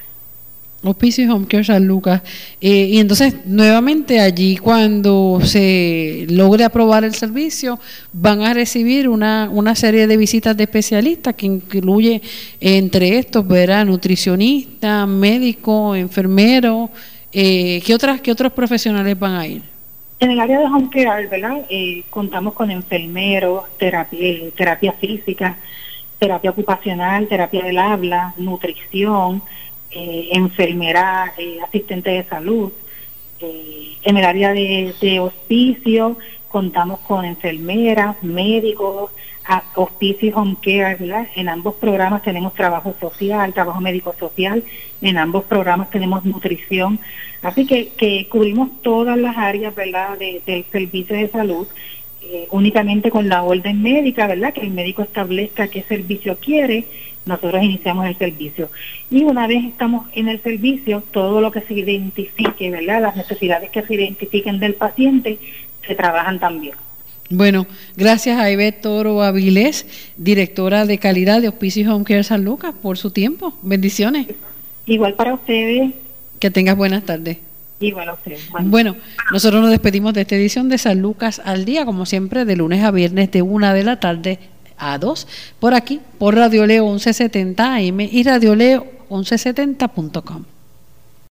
S1: Hospicio y Home Care San Lucas. Eh, y entonces, nuevamente allí, cuando se logre aprobar el servicio, van a recibir una, una serie de visitas de especialistas que incluye entre estos, verá, nutricionista, médico, enfermero. Eh, ¿qué, otras, ¿Qué otros profesionales van a ir?
S2: En el área de Home Care, ¿verdad? Eh, contamos con enfermeros, terapia, terapia física, terapia ocupacional, terapia del habla, nutrición eh, enfermera, eh, asistente de salud. Eh, en el área de, hospicio contamos con enfermeras, médicos, hospicio y home care, En ambos programas tenemos trabajo social, trabajo médico social, en ambos programas tenemos nutrición, así que, que cubrimos todas las áreas, ¿verdad?, del servicio de salud, eh, únicamente con la orden médica, ¿verdad?, que el médico establezca qué servicio quiere nosotros iniciamos el servicio. Y una vez estamos en el servicio, todo lo que se identifique, ¿verdad? Las necesidades que se identifiquen del paciente, se trabajan también.
S1: Bueno, gracias a Ivette Toro Avilés, directora de calidad de Hospicio Home Care San Lucas, por su tiempo. Bendiciones.
S2: Igual para ustedes.
S1: Que tengas buenas tardes.
S2: Igual a ustedes.
S1: Bueno. nosotros nos despedimos de esta edición de San Lucas al día, como siempre, de lunes a viernes de una de la tarde a 2 por aquí, por Radio Leo 1170 AM y Radio Leo 1170.com.